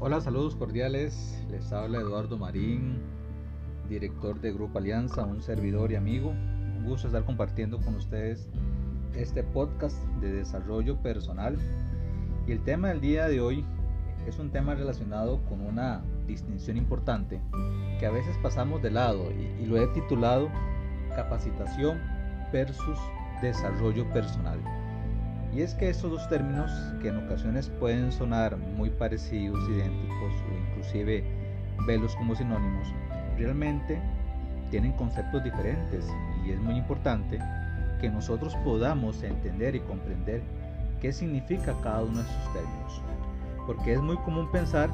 Hola, saludos cordiales. Les habla Eduardo Marín, director de Grupo Alianza, un servidor y amigo. Un gusto estar compartiendo con ustedes este podcast de desarrollo personal. Y el tema del día de hoy es un tema relacionado con una distinción importante que a veces pasamos de lado y, lo he titulado capacitación versus desarrollo personal. Y es que estos dos términos, que en ocasiones pueden sonar muy parecidos, idénticos o inclusive verlos como sinónimos, realmente tienen conceptos diferentes y es muy importante que nosotros podamos entender y comprender qué significa cada uno de estos términos. Porque es muy común pensar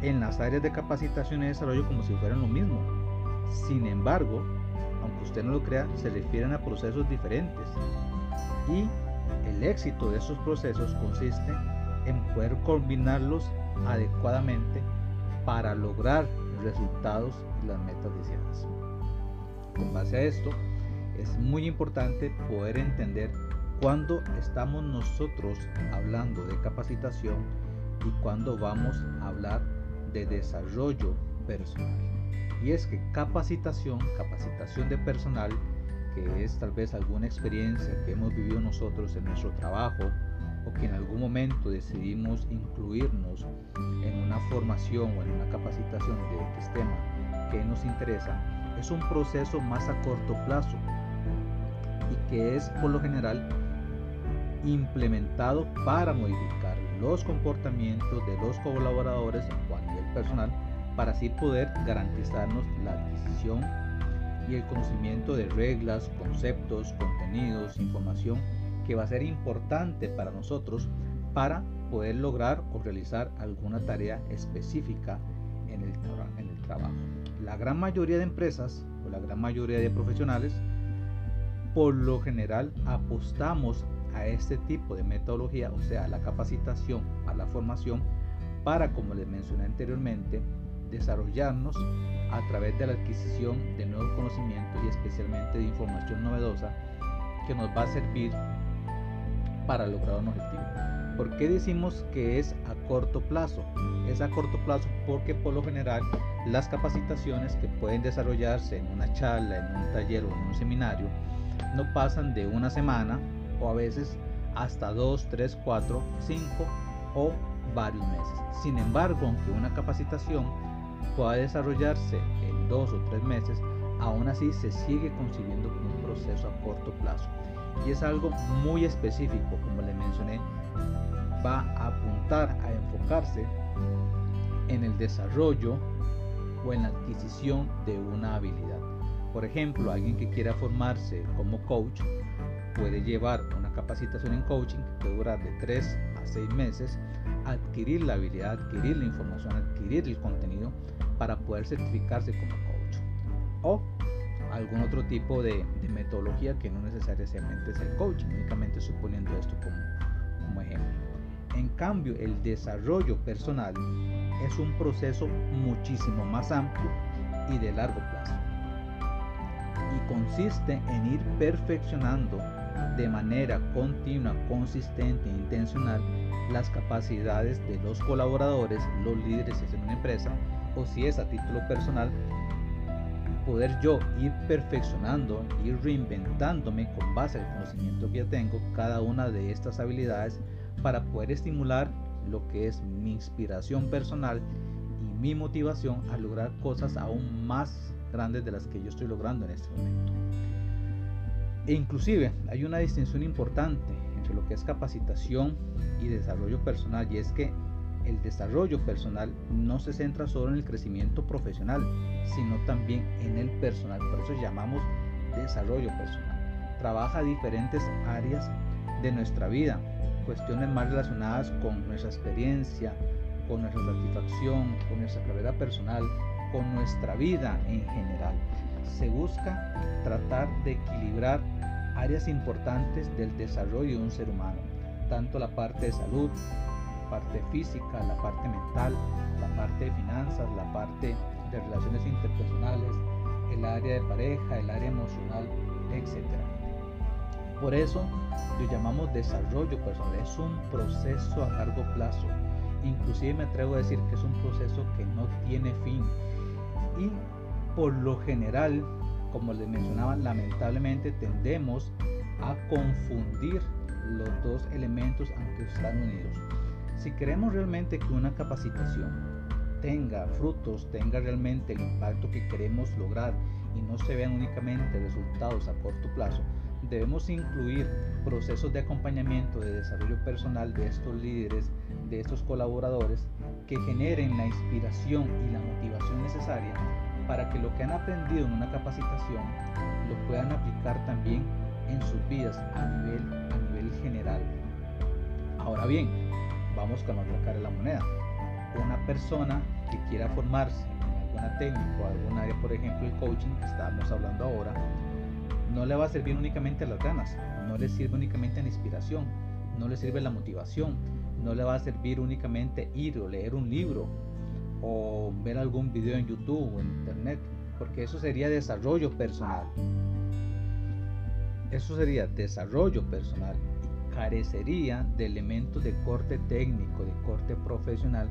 en las áreas de capacitación y desarrollo como si fueran lo mismo. Sin embargo, aunque usted no lo crea, se refieren a procesos diferentes. Y el éxito de esos procesos consiste en poder combinarlos adecuadamente para lograr resultados y las metas deseadas. Con base a esto, es muy importante poder entender cuándo estamos nosotros hablando de capacitación y cuándo vamos a hablar de desarrollo personal. Y es que capacitación, capacitación de personal, que es tal vez alguna experiencia que hemos vivido nosotros en nuestro trabajo o que en algún momento decidimos incluirnos en una formación o en una capacitación de X tema que nos interesa, es un proceso más a corto plazo y que es por lo general implementado para modificar los comportamientos de los colaboradores o a nivel personal para así poder garantizarnos la adquisición y el conocimiento de reglas, conceptos, contenidos, información que va a ser importante para nosotros para poder lograr o realizar alguna tarea específica en el, en el trabajo. La gran mayoría de empresas o la gran mayoría de profesionales por lo general apostamos a este tipo de metodología, o sea, a la capacitación, a la formación, para, como les mencioné anteriormente, desarrollarnos a través de la adquisición de nuevos conocimientos y especialmente de información novedosa que nos va a servir para lograr un objetivo. ¿Por qué decimos que es a corto plazo? Es a corto plazo porque por lo general las capacitaciones que pueden desarrollarse en una charla, en un taller o en un seminario no pasan de una semana o a veces hasta 2, 3, 4, 5 o varios meses. Sin embargo, aunque una capacitación pueda desarrollarse en 2 o 3 meses, aún así se sigue concibiendo como un proceso a corto plazo. Y es algo muy específico, como le mencioné, va a apuntar a enfocarse en el desarrollo o en la adquisición de una habilidad. Por ejemplo, alguien que quiera formarse como coach puede llevar una capacitación en coaching que puede durar de 3 a 6 meses, adquirir la habilidad, adquirir la información, adquirir el contenido para poder certificarse como coach. O algún otro tipo de, metodología que no necesariamente es el coaching, únicamente estoy poniendo esto como, como ejemplo. En cambio, el desarrollo personal es un proceso muchísimo más amplio y de largo plazo y consiste en ir perfeccionando de manera continua, consistente e intencional las capacidades de los colaboradores, los líderes en una empresa o si es a título personal, poder yo ir perfeccionando, ir reinventándome con base al conocimiento que ya tengo cada una de estas habilidades para poder estimular lo que es mi inspiración personal y mi motivación a lograr cosas aún más grandes de las que yo estoy logrando en este momento. E inclusive hay una distinción importante lo que es capacitación y desarrollo personal y es que el desarrollo personal no se centra solo en el crecimiento profesional, sino también en el personal. Por eso llamamos desarrollo personal. Trabaja diferentes áreas de nuestra vida, cuestiones más relacionadas con nuestra experiencia, con nuestra satisfacción, con nuestra carrera personal, con nuestra vida en general. Se busca tratar de equilibrar áreas importantes del desarrollo de un ser humano, tanto la parte de salud, la parte física, la parte mental, la parte de finanzas, la parte de relaciones interpersonales, el área de pareja, el área emocional, etc. Por eso lo llamamos desarrollo personal. Es un proceso a largo plazo. Inclusive me atrevo a decir que es un proceso que no tiene fin. Y por lo general, como les mencionaba, lamentablemente tendemos a confundir los dos elementos aunque están unidos. Si queremos realmente que una capacitación tenga frutos, tenga realmente el impacto que queremos lograr y no se vean únicamente resultados a corto plazo, debemos incluir procesos de acompañamiento, de desarrollo personal de estos líderes, de estos colaboradores, que generen la inspiración y la motivación necesaria para que lo que han aprendido en una capacitación lo puedan aplicar también en sus vidas a nivel, a nivel general. Ahora bien, vamos con otra cara de la moneda. Una persona que quiera formarse en alguna técnica o alguna área, por ejemplo el coaching que estábamos hablando ahora, no le va a servir únicamente las ganas, no le sirve únicamente la inspiración, no le sirve la motivación, no le va a servir únicamente ir o leer un libro o ver algún video en YouTube o en internet, porque eso sería desarrollo personal. Eso sería desarrollo personal y carecería de elementos de corte técnico, de corte profesional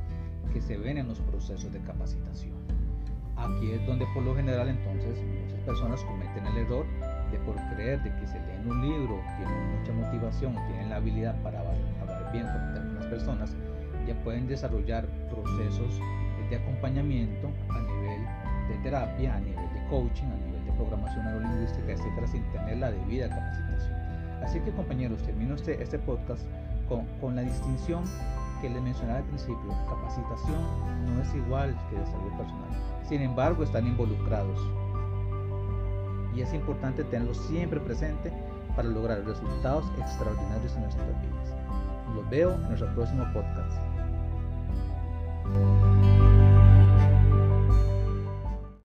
que se ven en los procesos de capacitación. Aquí es donde por lo general entonces muchas personas cometen el error de por creer de que se leen un libro, tienen mucha motivación, tienen la habilidad para hablar bien con algunas personas, ya pueden desarrollar procesos de acompañamiento a nivel de terapia, a nivel de coaching, a nivel de programación neurolingüística, etcétera, sin tener la debida capacitación. Así que compañeros, termino este, este podcast con, con la distinción que les mencionaba al principio. Capacitación no es igual que desarrollo personal. Sin embargo, están involucrados. Y es importante tenerlo siempre presente para lograr resultados extraordinarios en nuestras vidas. Los veo en nuestro próximo podcast.